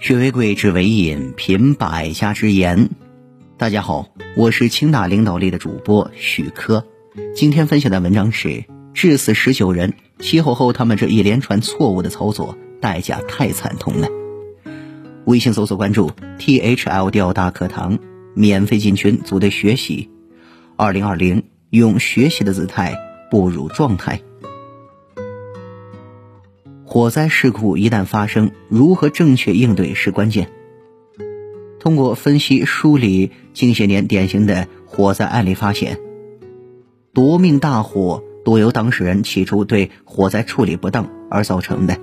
学为贵，知为引，品百家之言。大家好，我是清大领导力的主播许科。今天分享的文章是：致死十九人，起火后他们这一连串错误的操作，代价太惨痛了。微信搜索关注 T H L 调大课堂，免费进群组队学习。二零二零，用学习的姿态步入状态。火灾事故一旦发生，如何正确应对是关键。通过分析梳理近些年典型的火灾案例，发现夺命大火多由当事人起初对火灾处理不当而造成的。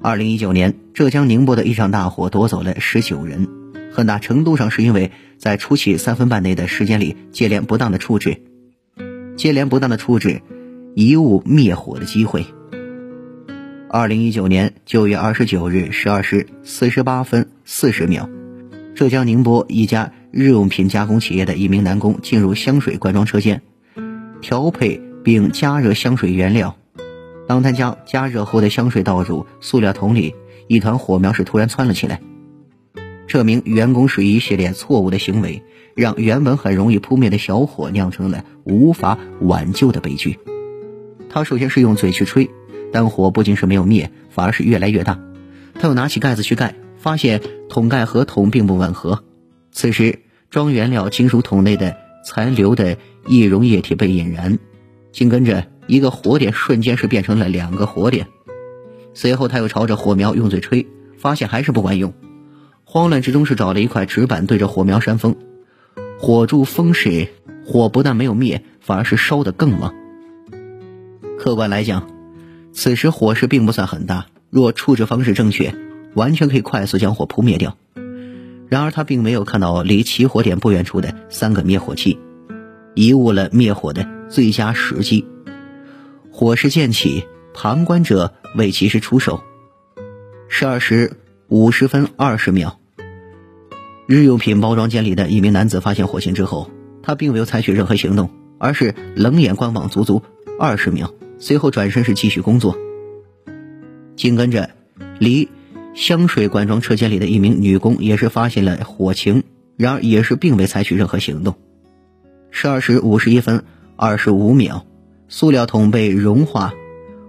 二零一九年，浙江宁波的一场大火夺走了十九人，很大程度上是因为在初期三分半内的时间里接连不当的处置，接连不当的处置，贻误灭火的机会。二零一九年九月二十九日十二时四十八分四十秒，浙江宁波一家日用品加工企业的一名男工进入香水灌装车间，调配并加热香水原料。当他将加热后的香水倒入塑料桶里，一团火苗是突然窜了起来。这名员工是一系列错误的行为，让原本很容易扑灭的小火酿成了无法挽救的悲剧。他首先是用嘴去吹。但火不仅是没有灭，反而是越来越大。他又拿起盖子去盖，发现桶盖和桶并不吻合。此时，装原料金属桶内的残留的易溶液体被引燃，紧跟着一个火点瞬间是变成了两个火点。随后，他又朝着火苗用嘴吹，发现还是不管用。慌乱之中，是找了一块纸板对着火苗扇风。火柱风时，火不但没有灭，反而是烧得更旺。客观来讲。此时火势并不算很大，若处置方式正确，完全可以快速将火扑灭掉。然而他并没有看到离起火点不远处的三个灭火器，贻误了灭火的最佳时机。火势渐起，旁观者未及时出手。十二时五十分二十秒，日用品包装间里的一名男子发现火情之后，他并没有采取任何行动，而是冷眼观望足足二十秒。随后转身是继续工作。紧跟着，离香水灌装车间里的一名女工也是发现了火情，然而也是并未采取任何行动。十二时五十一分二十五秒，塑料桶被融化，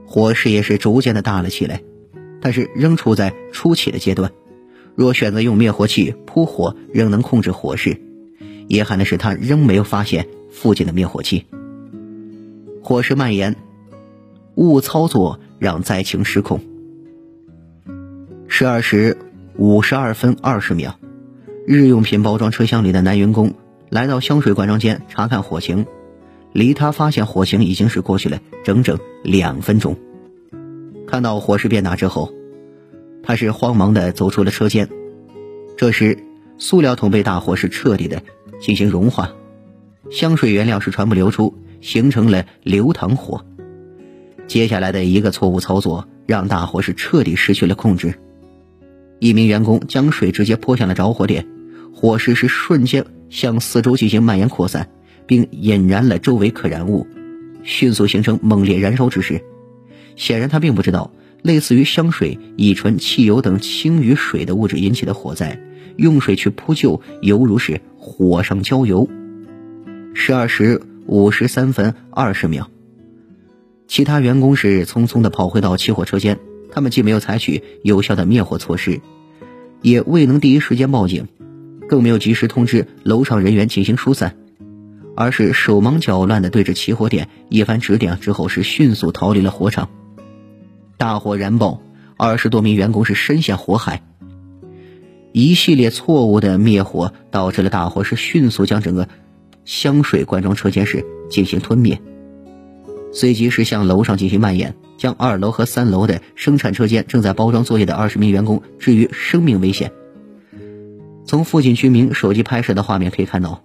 火势也是逐渐的大了起来，但是仍处在初期的阶段。若选择用灭火器扑火，仍能控制火势。遗憾的是，他仍没有发现附近的灭火器。火势蔓延。误操作让灾情失控。十二时五十二分二十秒，日用品包装车厢里的男员工来到香水灌装间查看火情，离他发现火情已经是过去了整整两分钟。看到火势变大之后，他是慌忙的走出了车间。这时，塑料桶被大火是彻底的进行融化，香水原料是全部流出，形成了流淌火。接下来的一个错误操作，让大火是彻底失去了控制。一名员工将水直接泼向了着火点，火势是瞬间向四周进行蔓延扩散，并引燃了周围可燃物，迅速形成猛烈燃烧之势。显然，他并不知道，类似于香水、乙醇、汽油等轻于水的物质引起的火灾，用水去扑救，犹如是火上浇油。十二时五十三分二十秒。其他员工是匆匆地跑回到起火车间，他们既没有采取有效的灭火措施，也未能第一时间报警，更没有及时通知楼上人员进行疏散，而是手忙脚乱地对着起火点一番指点之后，是迅速逃离了火场。大火燃爆，二十多名员工是深陷火海。一系列错误的灭火导致了大火是迅速将整个香水灌装车间是进行吞灭。随即是向楼上进行蔓延，将二楼和三楼的生产车间正在包装作业的二十名员工置于生命危险。从附近居民手机拍摄的画面可以看到，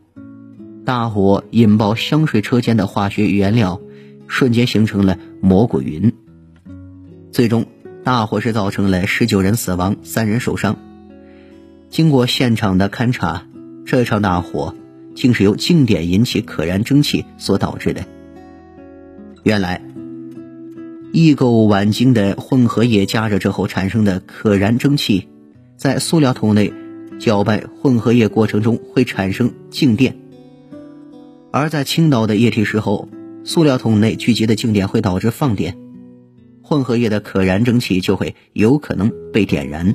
大火引爆香水车间的化学原料，瞬间形成了蘑菇云。最终，大火是造成了十九人死亡、三人受伤。经过现场的勘查，这场大火竟是由静电引起可燃蒸汽所导致的。原来，异构烷烃的混合液加热之后产生的可燃蒸汽，在塑料桶内搅拌混合液过程中会产生静电，而在倾倒的液体时候，塑料桶内聚集的静电会导致放电，混合液的可燃蒸汽就会有可能被点燃，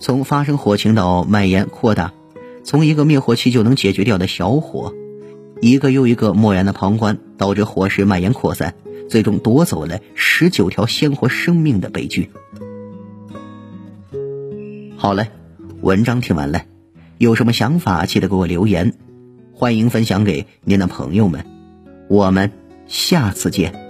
从发生火情到蔓延扩大，从一个灭火器就能解决掉的小火，一个又一个漠然的旁观，导致火势蔓延扩散，最终夺走了十九条鲜活生命的悲剧。好嘞，文章听完了，有什么想法记得给我留言，欢迎分享给您的朋友们，我们下次见。